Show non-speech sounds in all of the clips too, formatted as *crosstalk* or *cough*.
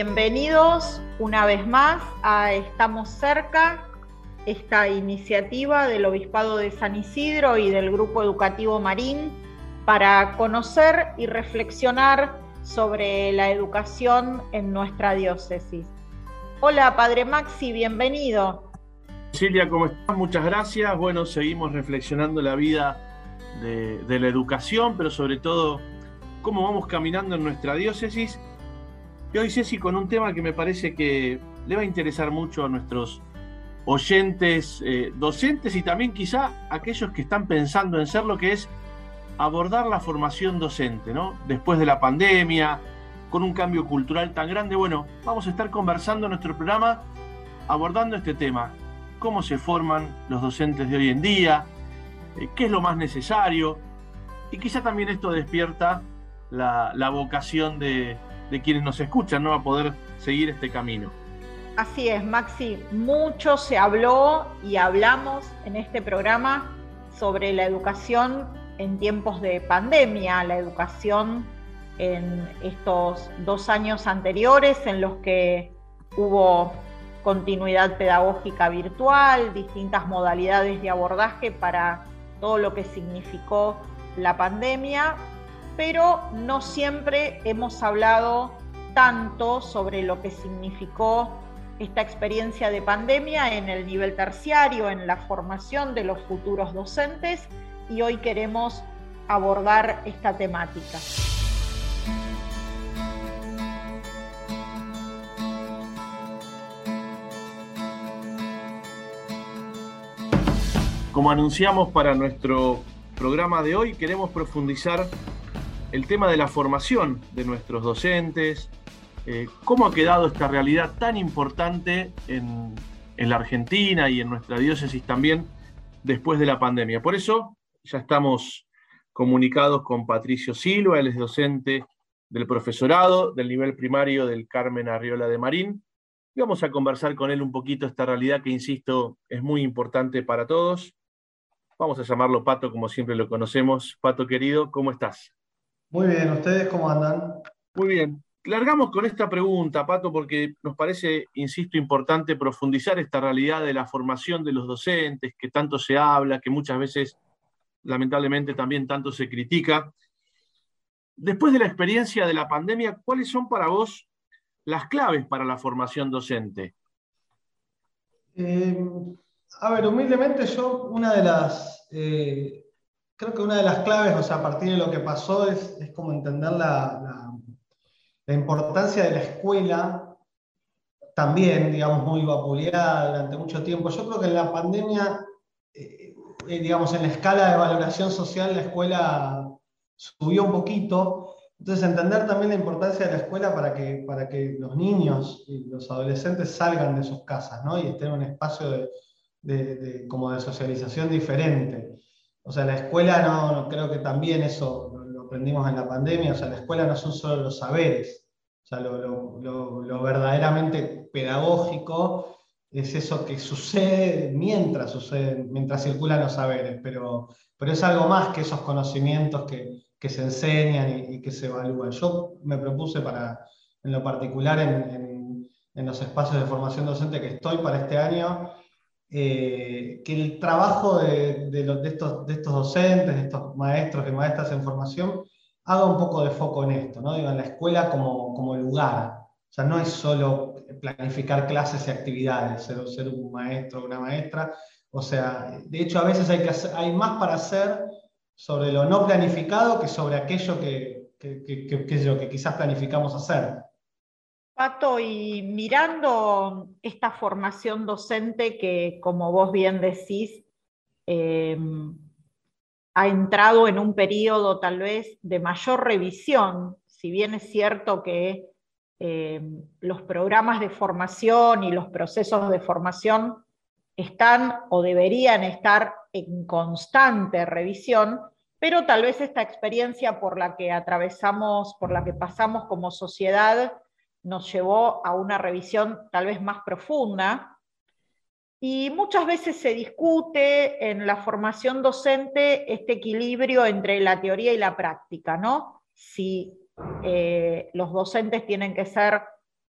Bienvenidos una vez más a Estamos cerca, esta iniciativa del Obispado de San Isidro y del Grupo Educativo Marín para conocer y reflexionar sobre la educación en nuestra diócesis. Hola, Padre Maxi, bienvenido. Silvia, ¿cómo estás? Muchas gracias. Bueno, seguimos reflexionando la vida de, de la educación, pero sobre todo cómo vamos caminando en nuestra diócesis. Y hoy, Ceci, con un tema que me parece que le va a interesar mucho a nuestros oyentes, eh, docentes y también quizá aquellos que están pensando en ser lo que es abordar la formación docente, ¿no? Después de la pandemia, con un cambio cultural tan grande, bueno, vamos a estar conversando en nuestro programa abordando este tema, cómo se forman los docentes de hoy en día, eh, qué es lo más necesario, y quizá también esto despierta la, vocación de, quienes nos escuchan, ¿no? A poder seguir este camino. Así es, Maxi. Mucho se habló y hablamos en este programa sobre la educación en tiempos de pandemia, la educación en estos dos años anteriores en los que hubo continuidad pedagógica virtual, distintas modalidades de abordaje para todo lo que significó la pandemia, pero no siempre hemos hablado tanto sobre lo que significó esta experiencia de pandemia en el nivel terciario, en la formación de los futuros docentes y hoy queremos abordar esta temática. Como anunciamos para nuestro programa de hoy, queremos profundizar el tema de la formación de nuestros docentes, eh, cómo ha quedado esta realidad tan importante en, la Argentina y en nuestra diócesis también después de la pandemia. Por eso ya estamos comunicados con Patricio Silva, él es docente del profesorado del nivel primario del Carmen Arriola de Marín. Y vamos a conversar con él un poquito esta realidad que, insisto, es muy importante para todos. Vamos a llamarlo Pato como siempre lo conocemos. Pato querido, ¿cómo estás? Muy bien, ¿ustedes cómo andan? Muy bien. Largamos con esta pregunta, Pato, porque nos parece, insisto, importante profundizar esta realidad de la formación de los docentes, que tanto se habla, que muchas veces, lamentablemente, también tanto se critica. Después de la experiencia de la pandemia, ¿cuáles son para vos las claves para la formación docente? Eh, a ver, humildemente yo, una de las... Eh, creo que una de las claves, o sea, a partir de lo que pasó, es, como entender la, importancia de la escuela, también, digamos, muy vapuleada durante mucho tiempo. Yo creo que en la pandemia, eh, eh, digamos, en la escala de valoración social, la escuela subió un poquito. Entonces, entender también la importancia de la escuela para que, para que los niños y los adolescentes salgan de sus casas, ¿no? Y estén en un espacio de, como de socialización diferente. O sea, la escuela no, creo que también eso lo, aprendimos en la pandemia, o sea, la escuela no son solo los saberes, o sea, lo, verdaderamente pedagógico es eso que sucede mientras sucede, mientras circulan los saberes, pero, pero es algo más que esos conocimientos que, se enseñan y, que se evalúan. Yo me propuse para, en lo particular, en, en los espacios de formación docente que estoy para este año, eh, que el trabajo de, estos, docentes, de estos maestros y maestras en formación, haga un poco de foco en esto, ¿no? Digo, en la escuela como, lugar. O sea, no es solo planificar clases y actividades, ser, un maestro o una maestra. O sea, de hecho, a veces hay, que hay más para hacer sobre lo no planificado que sobre aquello que, que, que quizás planificamos hacer. Pato, y mirando esta formación docente que, como vos bien decís, em, ha entrado en un periodo tal vez de mayor revisión, si bien es cierto que em, los programas de formación y los procesos de formación están o deberían estar en constante revisión, pero tal vez esta experiencia por la que atravesamos, por la que pasamos como sociedad, nos llevó a una revisión tal vez más profunda. Y muchas veces se discute en la formación docente este equilibrio entre la teoría y la práctica, ¿no? Si eh, los docentes tienen que ser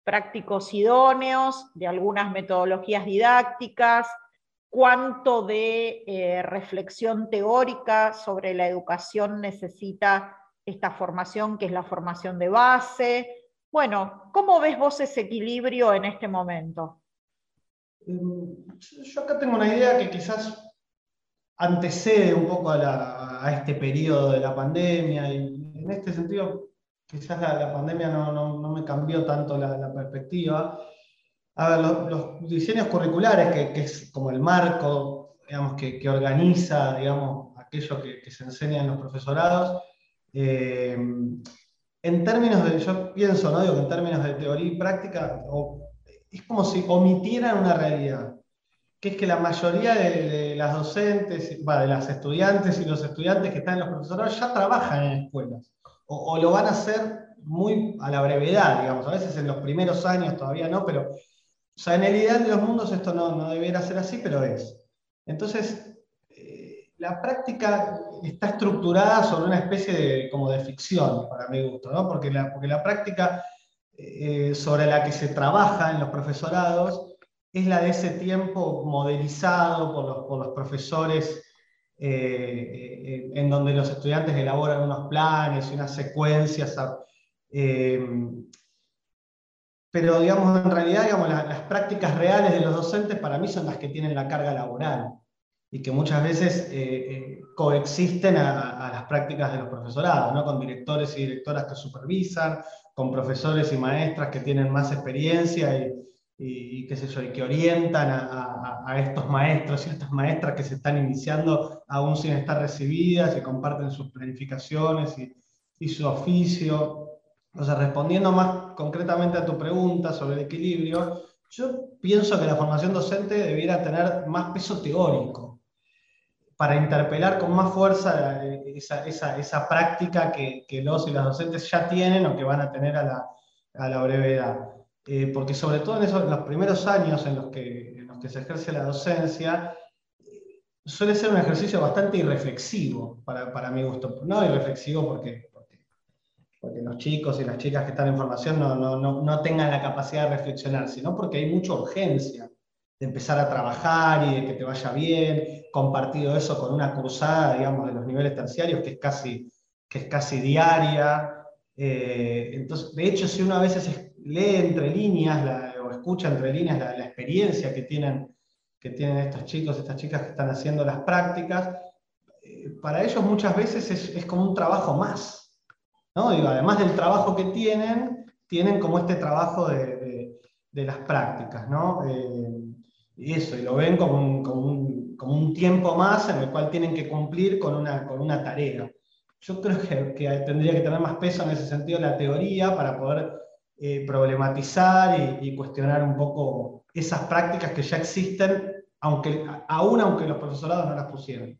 prácticos idóneos, de algunas metodologías didácticas, cuánto de eh, reflexión teórica sobre la educación necesita esta formación, que es la formación de base. Bueno, ¿cómo ves vos ese equilibrio en este momento? Mm, yo acá tengo una idea que quizás antecede un poco a, este periodo de la pandemia y en este sentido quizás la, pandemia no, me cambió tanto la, perspectiva. A ver, los, diseños curriculares, que, es como el marco digamos, que, organiza digamos, aquello que, se enseña en los profesorados, eh, en términos de, yo pienso, ¿no? Digo, en términos de teoría y práctica, es como si omitieran una realidad, que es que la mayoría de, las docentes, de las estudiantes y los estudiantes que están en los profesorados ya trabajan en escuelas, o, lo van a hacer muy a la brevedad, digamos, a veces en los primeros años todavía no, pero o sea, en el ideal de los mundos esto no, no debiera ser así, pero es. Entonces, la práctica está estructurada sobre una especie de, como de ficción, para mi gusto, ¿no? porque, la, porque la práctica eh, sobre la que se trabaja en los profesorados es la de ese tiempo modelizado por los, por los profesores, eh, en donde los estudiantes elaboran unos planes y unas secuencias pero digamos, en realidad digamos, las, prácticas reales de los docentes para mí son las que tienen la carga laboral y que muchas veces eh, eh, coexisten a, las prácticas de los profesorados, ¿no? con directores y directoras que supervisan, con profesores y maestras que tienen más experiencia y, qué sé yo, y que orientan a, a, estos maestros y estas maestras que se están iniciando aún sin estar recibidas y comparten sus planificaciones y, y su oficio. O sea, respondiendo más concretamente a tu pregunta sobre el equilibrio, yo pienso que la formación docente debiera tener más peso teórico para interpelar con más fuerza esa, esa, esa práctica que, los y las docentes ya tienen o que van a tener a la, a la brevedad. Eh, porque sobre todo en, esos, los primeros años en los, que, en los que se ejerce la docencia, suele ser un ejercicio bastante irreflexivo para, para mi gusto. No irreflexivo porque porque los chicos y las chicas que están en formación no, no, no, no, tengan la capacidad de reflexionar, sino porque hay mucha urgencia de empezar a trabajar y de que te vaya bien, compartido eso con una cruzada, digamos, de los niveles terciarios, que es casi, que es casi diaria. Eh, entonces, de hecho, si uno a veces lee entre líneas o escucha entre líneas la, experiencia que tienen, que tienen estos chicos, estas chicas que están haciendo las prácticas, eh, para ellos muchas veces es, es como un trabajo más, además del trabajo que tienen, tienen como este trabajo de, las prácticas, eh, y eso, y lo ven como un, tiempo más en el cual tienen que cumplir con una, con una tarea. Yo creo que, tendría que tener más peso en ese sentido la teoría para poder eh, problematizar y, cuestionar un poco esas prácticas que ya existen, aunque, aún aunque los profesorados no las pusieran.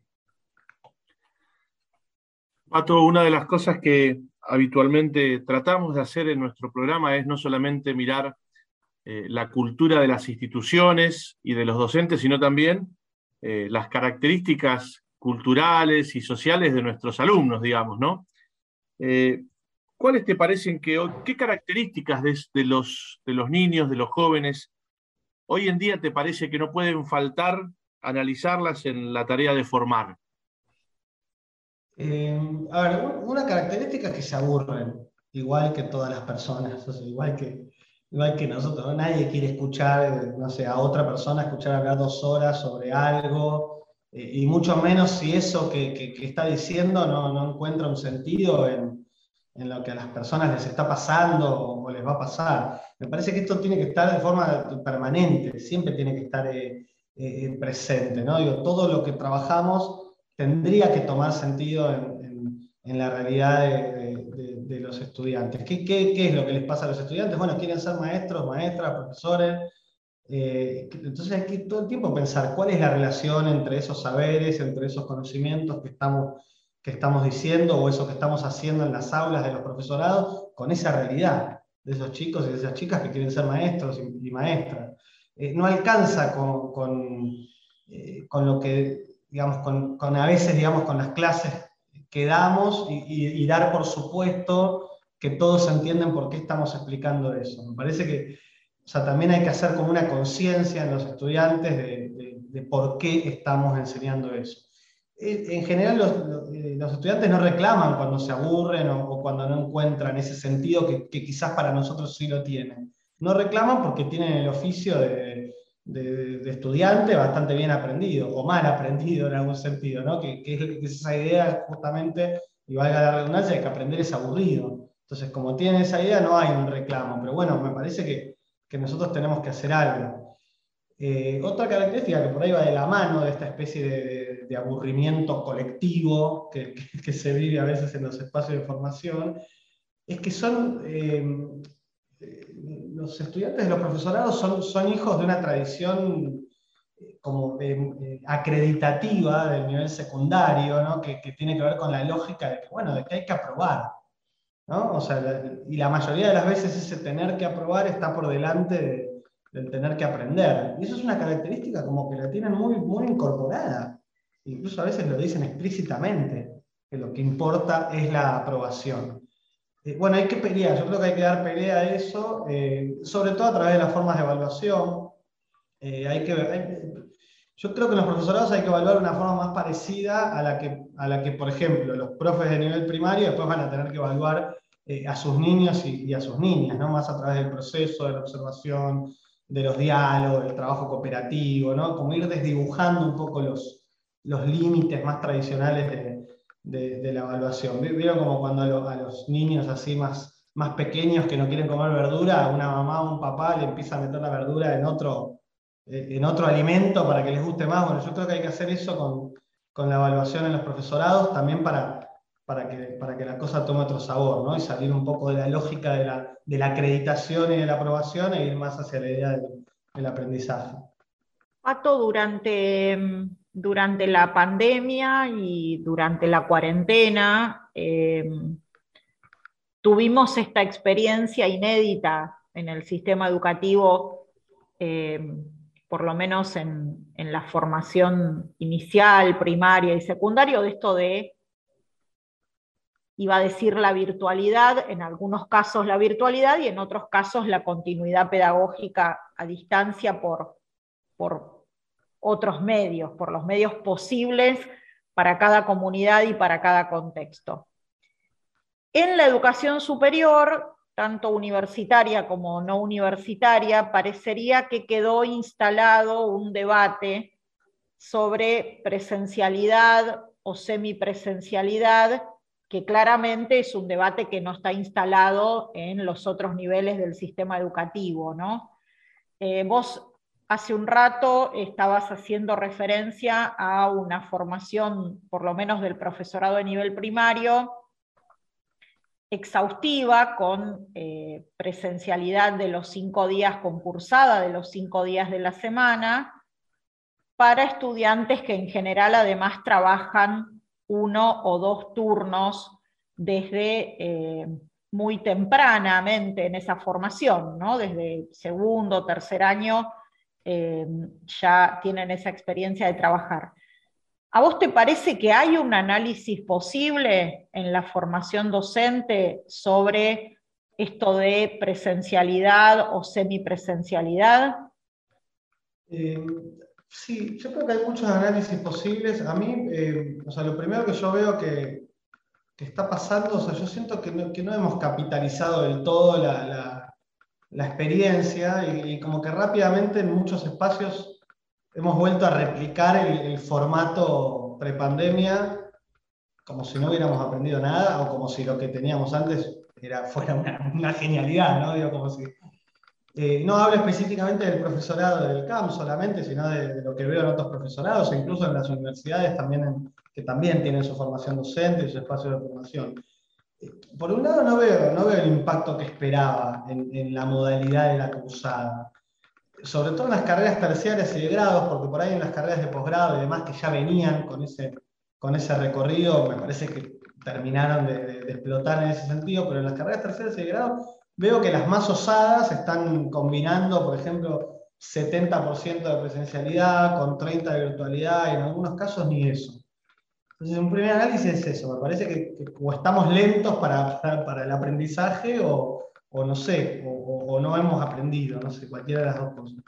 Pato, una de las cosas que habitualmente tratamos de hacer en nuestro programa es no solamente mirar eh, la cultura de las instituciones y de los docentes, sino también eh, las características culturales y sociales de nuestros alumnos, digamos, ¿no? Eh, ¿Cuáles te parecen que, qué características de, los, de los niños, de los jóvenes, hoy en día te parece que no pueden faltar analizarlas en la tarea de formar? A ver, una característica es que se aburren, igual que todas las personas, igual, que, igual que nosotros. Nadie quiere escuchar, no sé, a otra persona escuchar hablar dos horas sobre algo, eh, y mucho menos si eso que, está diciendo no, no, encuentra un sentido en, en, lo que a las personas les está pasando o, les va a pasar. Me parece que esto tiene que estar de forma permanente, siempre tiene que estar eh, presente. ¿no? Digo, todo lo que trabajamos tendría que tomar sentido en, en, la realidad de, de, los estudiantes. ¿Qué, ¿Qué, ¿Qué, es lo que les pasa a los estudiantes? Bueno, quieren ser maestros, maestras, profesores. Eh, entonces hay que todo el tiempo pensar cuál es la relación entre esos saberes, entre esos conocimientos que estamos, que estamos diciendo o eso que estamos haciendo en las aulas de los profesorados con esa realidad de esos chicos y de esas chicas que quieren ser maestros y, maestras. Eh, no alcanza con, con, eh, con lo que digamos, con, a veces, digamos, con las clases que damos y, dar por supuesto que todos entienden por qué estamos explicando eso. Me parece que o sea, también hay que hacer como una conciencia en los estudiantes de, por qué estamos enseñando eso. En general los, eh, los, estudiantes no reclaman cuando se aburren o, cuando no encuentran ese sentido que, quizás para nosotros sí lo tienen. No reclaman porque tienen el oficio de, de, estudiante bastante bien aprendido, o mal aprendido en algún sentido, ¿no? que, que, es esa idea justamente, y valga la redundancia, de que aprender es aburrido. Entonces, como tienen esa idea, no hay un reclamo. Pero bueno, me parece que, que nosotros tenemos que hacer algo. Eh, otra característica que por ahí va de la mano de esta especie de, de aburrimiento colectivo que, que, se vive a veces en los espacios de formación, es que son eh, los estudiantes de los profesorados son, son hijos de una tradición eh, como eh, acreditativa del nivel secundario, ¿no? que, que, tiene que ver con la lógica de que, bueno, de que hay que aprobar. ¿no? O sea, la, y la mayoría de las veces ese tener que aprobar está por delante de, del tener que aprender. Y eso es una característica como que la tienen muy, muy incorporada. Incluso a veces lo dicen explícitamente, que lo que importa es la aprobación. Eh, bueno, hay que pelear, yo creo que hay que dar pelea a eso, eh, sobre todo a través de las formas de evaluación. Eh, hay que, yo creo que los profesorados hay que evaluar de una forma más parecida a la, que, a la que, por ejemplo, los profes de nivel primario después van a tener que evaluar a sus niños y, y, a sus niñas, ¿no? más a través del proceso, de la observación, de los diálogos, del trabajo cooperativo, ¿no? como ir desdibujando un poco los, los límites más tradicionales de, de, la evaluación. Vieron como cuando a, lo, a, los niños así más, más pequeños que no quieren comer verdura, una mamá o un papá le empieza a meter la verdura en otro, eh, en otro alimento para que les guste más. Bueno, yo creo que hay que hacer eso con, con la evaluación en los profesorados también para, para, que, para que la cosa tome otro sabor, ¿no? Y salir un poco de la lógica de la, de la acreditación y de la aprobación e ir más hacia la idea del, del aprendizaje. Pato, durante durante la pandemia y durante la cuarentena eh, tuvimos esta experiencia inédita en el sistema educativo, eh, por lo menos en, en, la formación inicial, primaria y secundaria, de esto de, iba a decir la virtualidad, en algunos casos la virtualidad y en otros casos la continuidad pedagógica a distancia por, por otros medios, por los medios posibles para cada comunidad y para cada contexto. En la educación superior, tanto universitaria como no universitaria, parecería que quedó instalado un debate sobre presencialidad o semipresencialidad, que claramente es un debate que no está instalado en los otros niveles del sistema educativo. ¿no? Eh, vos Hace un rato estabas haciendo referencia a una formación, por lo menos del profesorado de nivel primario, exhaustiva, con eh, presencialidad de los cinco días concursada, de los cinco días de la semana, para estudiantes que en general además trabajan uno o dos turnos desde eh, muy tempranamente en esa formación, ¿no? desde segundo, tercer año eh, ya tienen esa experiencia de trabajar. ¿A vos te parece que hay un análisis posible en la formación docente sobre esto de presencialidad o semipresencialidad? Eh, sí, yo creo que hay muchos análisis posibles. A mí, eh, o sea, lo primero que yo veo que, está pasando, o sea, yo siento que no, hemos capitalizado del todo la la experiencia y, y, como que rápidamente en muchos espacios hemos vuelto a replicar el, el formato prepandemia como si no hubiéramos aprendido nada o como si lo que teníamos antes era, fuera una, una genialidad, ¿no? Digo, como si, eh, no hablo específicamente del profesorado del CAM solamente, sino de, de, lo que veo en otros profesorados e incluso en las universidades también en, que también tienen su formación docente y su espacio de formación por un lado no veo, no veo el impacto que esperaba en, la modalidad de la cursada. Sobre todo en las carreras terciarias y de grados, porque por ahí en las carreras de posgrado y demás que ya venían con ese, con ese recorrido, me parece que terminaron de, explotar en ese sentido, pero en las carreras terciarias y de grado veo que las más osadas están combinando, por ejemplo, 70% de presencialidad con 30% de virtualidad y en algunos casos ni eso. Entonces, un primer análisis es eso, me parece que, o estamos lentos para, para, el aprendizaje o, o no sé, o, o, no hemos aprendido, no sé, cualquiera de las dos cosas.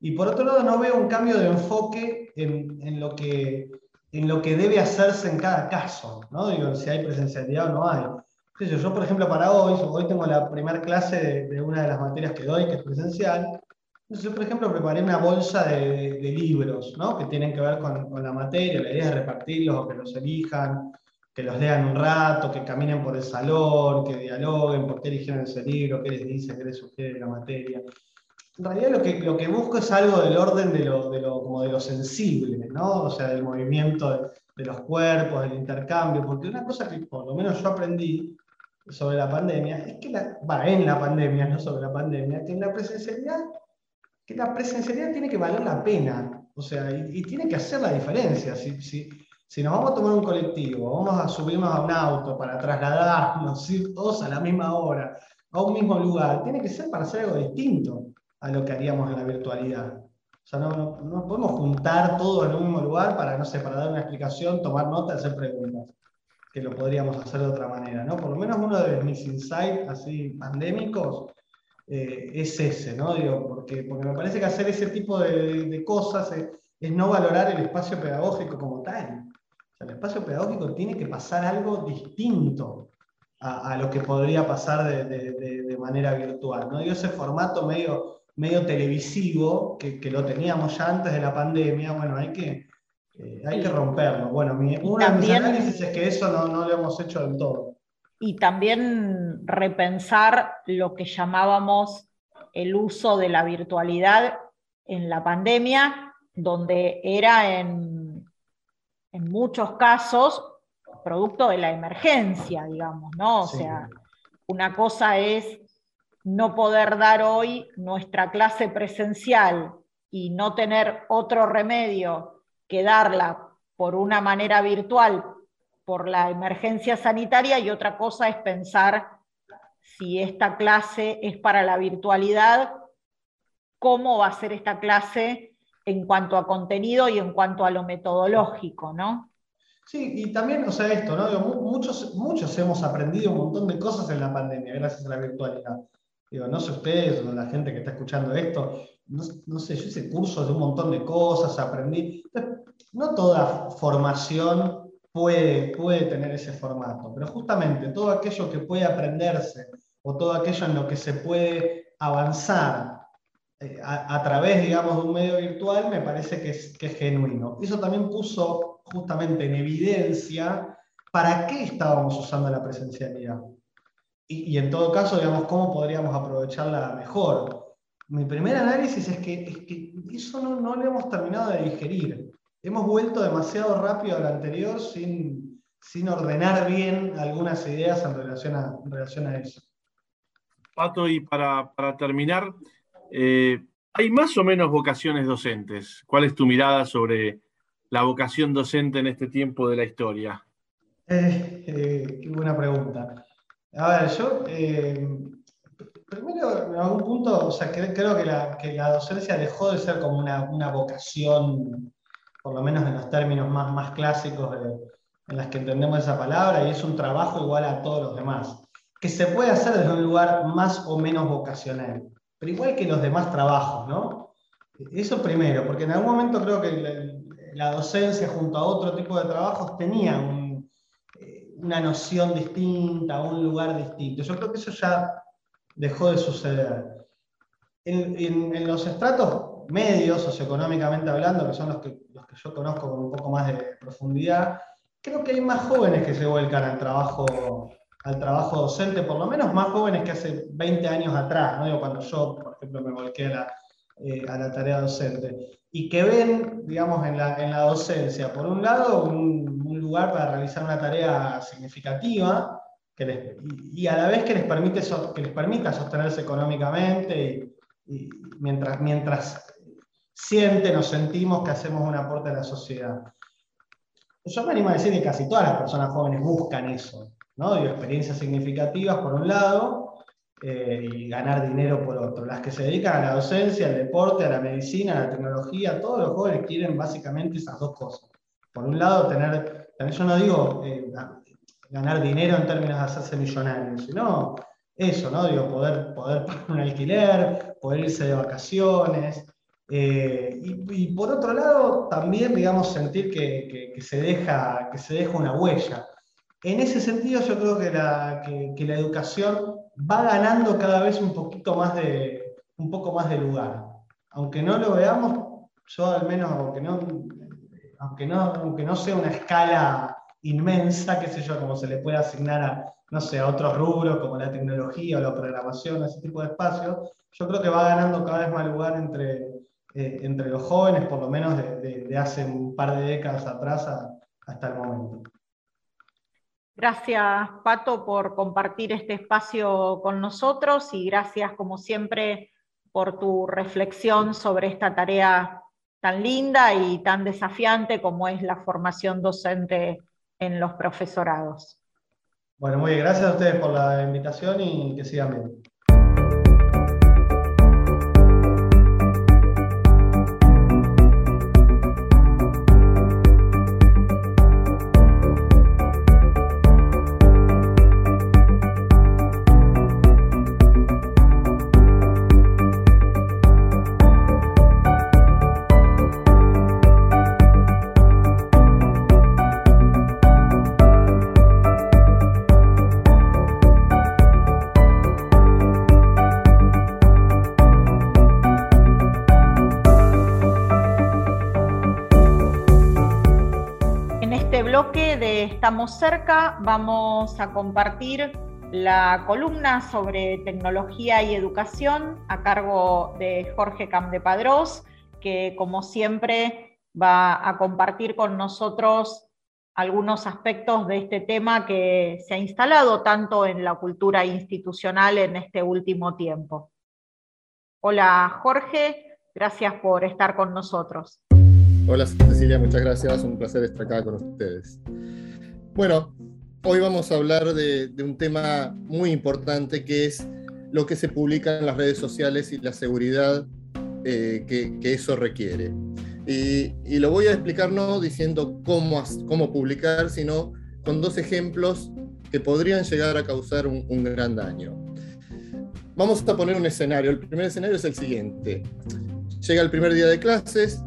Y por otro lado, no veo un cambio de enfoque en, en lo que en lo que debe hacerse en cada caso, ¿no? Digo, si hay presencialidad o no hay. Yo, por ejemplo, para hoy, hoy tengo la primera clase de, una de las materias que doy, que es presencial. Yo, por ejemplo, preparé una bolsa de, libros, ¿no? Que tienen que ver con, la materia. La idea es repartirlos o que los elijan, que los lean un rato, que caminen por el salón, que dialoguen por qué eligieron ese libro, qué les dice, qué les sugiere la materia en realidad lo que, lo que busco es algo del orden de lo, de lo, como de lo sensible, ¿no? O sea, del movimiento de, los cuerpos, del intercambio, porque una cosa que por lo menos yo aprendí sobre la pandemia es que, va, en la pandemia, no sobre la pandemia, que en la presencialidad, que la presencialidad tiene que valer la pena, o sea, y, tiene que hacer la diferencia. Si, si, si nos vamos a tomar un colectivo, vamos a subirnos a un auto para trasladarnos, *laughs* ir todos a la misma hora, a un mismo lugar, tiene que ser para hacer algo distinto a lo que haríamos en la virtualidad. O sea, no, no, podemos juntar todo en un mismo lugar para, no sé, para dar una explicación, tomar nota, hacer preguntas, que lo podríamos hacer de otra manera, ¿no? Por lo menos uno de mis insights así pandémicos eh, es ese, ¿no? Digo, porque, porque me parece que hacer ese tipo de, de cosas es, es, no valorar el espacio pedagógico como tal. O sea, el espacio pedagógico tiene que pasar algo distinto a, a lo que podría pasar de, de, de manera virtual, ¿no? Digo, ese formato medio medio televisivo, que, que, lo teníamos ya antes de la pandemia, bueno, hay que, eh, hay que romperlo. Bueno, mi, uno de mis análisis es que eso no, no lo hemos hecho del todo. Y también repensar lo que llamábamos el uso de la virtualidad en la pandemia, donde era en, en muchos casos producto de la emergencia, digamos, ¿no? O sea, una cosa es no poder dar hoy nuestra clase presencial y no tener otro remedio que darla por una manera virtual por la emergencia sanitaria y otra cosa es pensar si esta clase es para la virtualidad, cómo va a ser esta clase en cuanto a contenido y en cuanto a lo metodológico, ¿no? Sí, y también, o sea, esto, ¿no? Muchos, muchos hemos aprendido un montón de cosas en la pandemia gracias a la virtualidad. Digo, no sé ustedes la gente que está escuchando esto, no, sé, yo hice cursos de un montón de cosas, aprendí. No toda formación puede, puede tener ese formato, pero justamente todo aquello que puede aprenderse o todo aquello en lo que se puede avanzar eh, a, través, digamos, de un medio virtual, me parece que es, que es genuino. Eso también puso justamente en evidencia para qué estábamos usando la presencialidad y, en todo caso, digamos, cómo podríamos aprovecharla mejor. Mi primer análisis es que, es que eso no, no, lo hemos terminado de digerir. Hemos vuelto demasiado rápido al anterior sin, sin ordenar bien algunas ideas en relación a, en relación a eso. Pato, y para, para terminar, eh, ¿hay más o menos vocaciones docentes? ¿Cuál es tu mirada sobre la vocación docente en este tiempo de la historia? Eh, *laughs* eh, qué buena pregunta. A ver, yo eh, primero en algún punto, o sea, creo que la, que la, docencia dejó de ser como una, una, vocación, por lo menos en los términos más, más clásicos en las que entendemos esa palabra, y es un trabajo igual a todos los demás, que se puede hacer desde un lugar más o menos vocacional, pero igual que los demás trabajos, ¿no? Eso primero, porque en algún momento creo que la, docencia junto a otro tipo de trabajos tenía un una noción distinta, un lugar distinto. Yo creo que eso ya dejó de suceder. En, los estratos medios, socioeconómicamente hablando, que son los que, los que yo conozco con un poco más de profundidad, creo que hay más jóvenes que se vuelcan al trabajo, al trabajo docente, por lo menos más jóvenes que hace 20 años atrás, cuando yo, por ejemplo, me volqué a la, eh, a la tarea docente, y que ven, digamos, en la, en la docencia, por un lado, un, lugar para realizar una tarea significativa que y, a la vez que les, permite que les permita sostenerse económicamente mientras, mientras sienten o sentimos que hacemos un aporte a la sociedad. Yo me animo a decir que casi todas las personas jóvenes buscan eso, ¿no? experiencias significativas por un lado eh, y ganar dinero por otro. Las que se dedican a la docencia, al deporte, a la medicina, a la tecnología, todos los jóvenes quieren básicamente esas dos cosas. Por un lado, tener Yo no digo eh, ganar dinero en términos de hacerse millonario, sino eso, ¿no? Digo, poder, poder pagar un alquiler, poder irse de vacaciones. Eh, y, por otro lado, también, digamos, sentir que, se deja, que se deja una huella. En ese sentido, yo creo que la, que la educación va ganando cada vez un poquito más de, un poco más de lugar. Aunque no lo veamos, yo al menos, aunque no, aunque no, aunque no sea una escala inmensa, qué sé yo, como se le puede asignar a, no sé, a otros rubros como la tecnología o la programación, ese tipo de espacios, yo creo que va ganando cada vez más lugar entre, eh, entre los jóvenes, por lo menos de, hace un par de décadas atrás hasta el momento. Gracias, Pato, por compartir este espacio con nosotros y gracias, como siempre, por tu reflexión sobre esta tarea tan linda y tan desafiante como es la formación docente en los profesorados. Bueno, muy bien, gracias a ustedes por la invitación y que sigan bien. Estamos cerca, vamos a compartir la columna sobre tecnología y educación a cargo de Jorge Camdepadrós, que como siempre va a compartir con nosotros algunos aspectos de este tema que se ha instalado tanto en la cultura institucional en este último tiempo. Hola Jorge, gracias por estar con nosotros. Hola Cecilia, muchas gracias, un placer estar acá con ustedes. Bueno, hoy vamos a hablar de, un tema muy importante que es lo que se publica en las redes sociales y la seguridad eh, que, eso requiere. Y, lo voy a explicar no diciendo cómo, cómo publicar, sino con dos ejemplos que podrían llegar a causar un, un gran daño. Vamos a poner un escenario. El primer escenario es el siguiente. Llega el primer día de clases,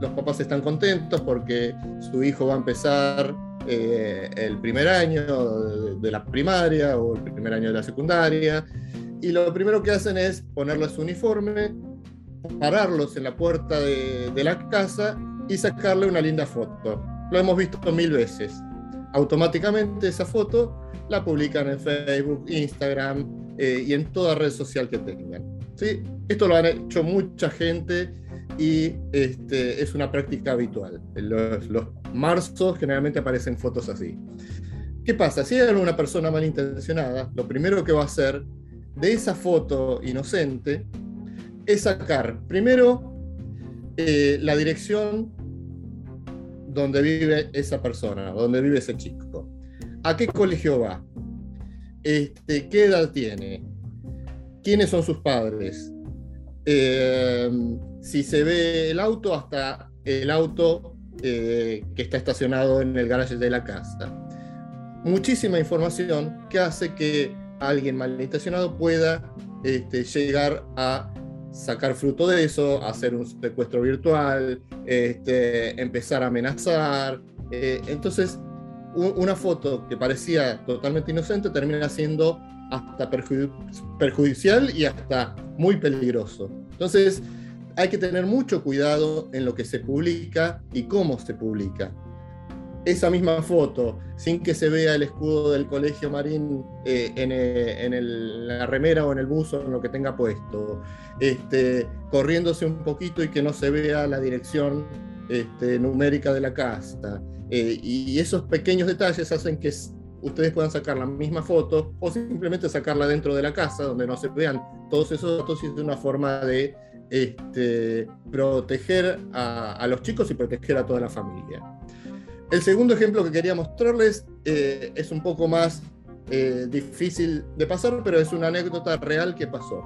los papás están contentos porque su hijo va a empezar eh, el primer año de, la primaria o el primer año de la secundaria, y lo primero que hacen es ponerles uniforme, pararlos en la puerta de, la casa y sacarle una linda foto. Lo hemos visto mil veces. Automáticamente esa foto la publican en Facebook, Instagram eh, y en toda red social que tengan. ¿sí? Esto lo han hecho mucha gente y este, es una práctica habitual. Los, los marzos generalmente aparecen fotos así. ¿Qué pasa? Si hay alguna persona malintencionada, lo primero que va a hacer de esa foto inocente es sacar primero eh, la dirección donde vive esa persona, donde vive ese chico. ¿A qué colegio va? Este, ¿Qué edad tiene? ¿Quiénes son sus padres? Eh, si se ve el auto, hasta el auto eh, que está estacionado en el garaje de la casa. Muchísima información que hace que alguien malintencionado pueda este, llegar a sacar fruto de eso, hacer un secuestro virtual, este, empezar a amenazar. Eh, entonces, una foto que parecía totalmente inocente termina siendo hasta perjudicial y hasta muy peligroso. Entonces, hay que tener mucho cuidado en lo que se publica y cómo se publica. Esa misma foto, sin que se vea el escudo del colegio marín eh, eh, en, la remera o en el buzo, en lo que tenga puesto, este, corriéndose un poquito y que no se vea la dirección este, numérica de la casa. Eh, y esos pequeños detalles hacen que ustedes puedan sacar la misma foto o simplemente sacarla dentro de la casa donde no se vean todos esos datos y es una forma de este, proteger a, los chicos y proteger a toda la familia. El segundo ejemplo que quería mostrarles eh, es un poco más eh, difícil de pasar, pero es una anécdota real que pasó.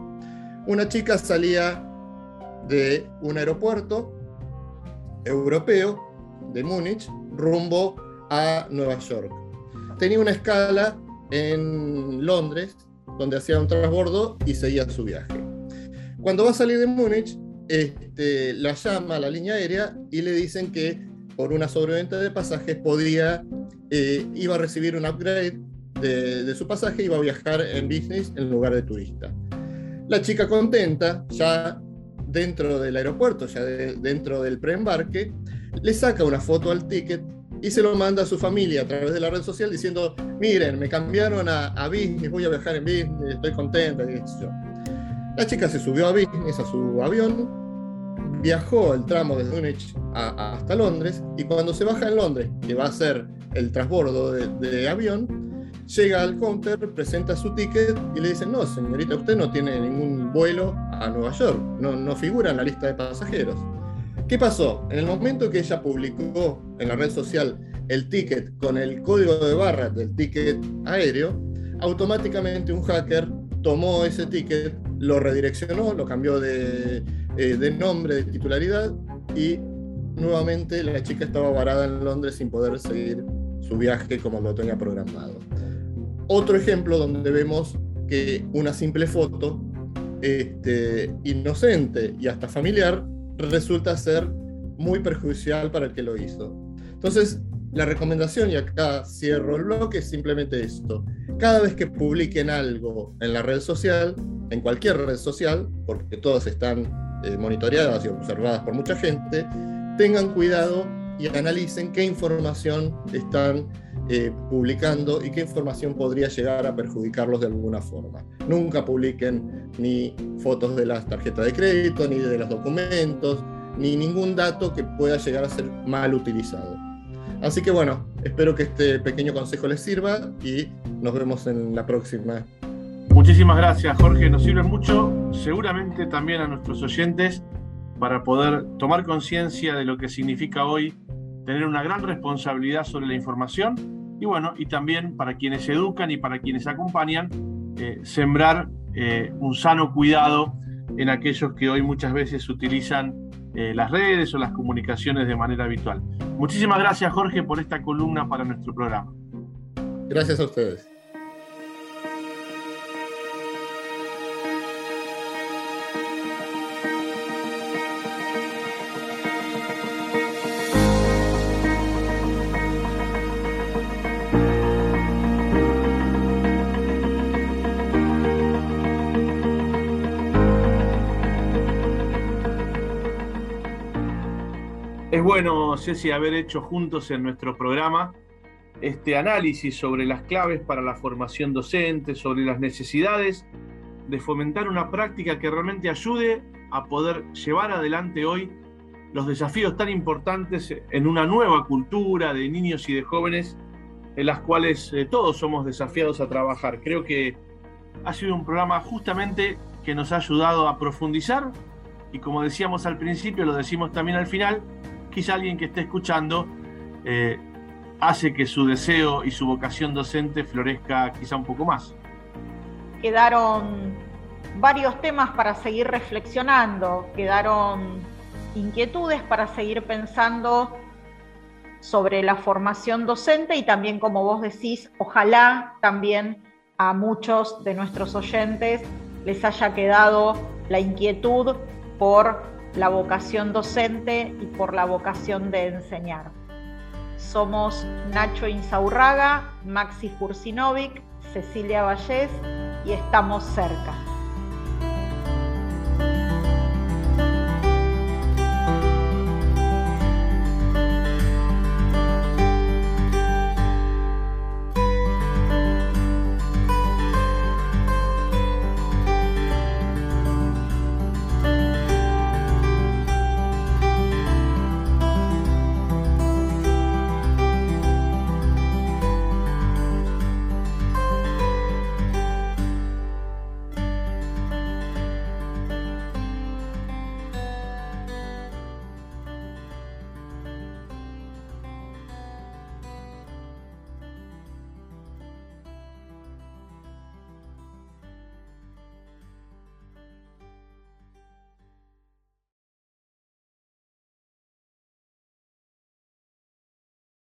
Una chica salía de un aeropuerto europeo de Múnich rumbo a Nueva York. Tenía una escala en Londres, donde hacía un transbordo y seguía su viaje. Cuando va a salir de Múnich, este, la llama a la línea aérea y le dicen que por una sobreventa de pasajes podía, eh, iba a recibir un upgrade de, su pasaje y iba a viajar en business en lugar de turista. La chica contenta, ya dentro del aeropuerto, ya dentro del preembarque, le saca una foto al ticket y se lo manda a su familia a través de la red social diciendo, miren, me cambiaron a, a business, voy a viajar en business, estoy contenta. La chica se subió a business, a su avión, viajó el tramo desde Múnich hasta Londres y cuando se baja en Londres, que va a ser el transbordo de, avión, llega al counter, presenta su ticket y le dicen, no, señorita, usted no tiene ningún vuelo a Nueva York, no, no figura en la lista de pasajeros. ¿Qué pasó? En el momento que ella publicó en la red social el ticket con el código de barras del ticket aéreo, automáticamente un hacker tomó ese ticket, lo redireccionó, lo cambió de, eh, de nombre, de titularidad y nuevamente la chica estaba varada en Londres sin poder seguir su viaje como lo tenía programado. Otro ejemplo donde vemos que una simple foto este, inocente y hasta familiar resulta ser muy perjudicial para el que lo hizo. Entonces, la recomendación, y acá cierro el bloque, es simplemente esto. Cada vez que publiquen algo en la red social, en cualquier red social, porque todas están eh, monitoreadas y observadas por mucha gente, tengan cuidado y analicen qué información están eh, publicando y qué información podría llegar a perjudicarlos de alguna forma. Nunca publiquen ni fotos de las tarjetas de crédito, ni de los documentos, ni ningún dato que pueda llegar a ser mal utilizado. Así que bueno, espero que este pequeño consejo les sirva y nos vemos en la próxima. Muchísimas gracias Jorge, nos sirve mucho, seguramente también a nuestros oyentes, para poder tomar conciencia de lo que significa hoy tener una gran responsabilidad sobre la información y bueno, y también para quienes educan y para quienes acompañan, eh, sembrar eh, un sano cuidado en aquellos que hoy muchas veces utilizan eh, las redes o las comunicaciones de manera habitual. Muchísimas gracias Jorge por esta columna para nuestro programa. Gracias a ustedes. Bueno, Ceci, haber hecho juntos en nuestro programa este análisis sobre las claves para la formación docente, sobre las necesidades de fomentar una práctica que realmente ayude a poder llevar adelante hoy los desafíos tan importantes en una nueva cultura de niños y de jóvenes en las cuales eh, todos somos desafiados a trabajar. Creo que ha sido un programa justamente que nos ha ayudado a profundizar y como decíamos al principio, lo decimos también al final, quizá alguien que esté escuchando eh, hace que su deseo y su vocación docente florezca quizá un poco más. Quedaron varios temas para seguir reflexionando, quedaron inquietudes para seguir pensando sobre la formación docente y también, como vos decís, ojalá también a muchos de nuestros oyentes les haya quedado la inquietud por la vocación docente y por la vocación de enseñar. Somos Nacho Insaurraga, Maxi Fursinovic, Cecilia Vallés y estamos cerca.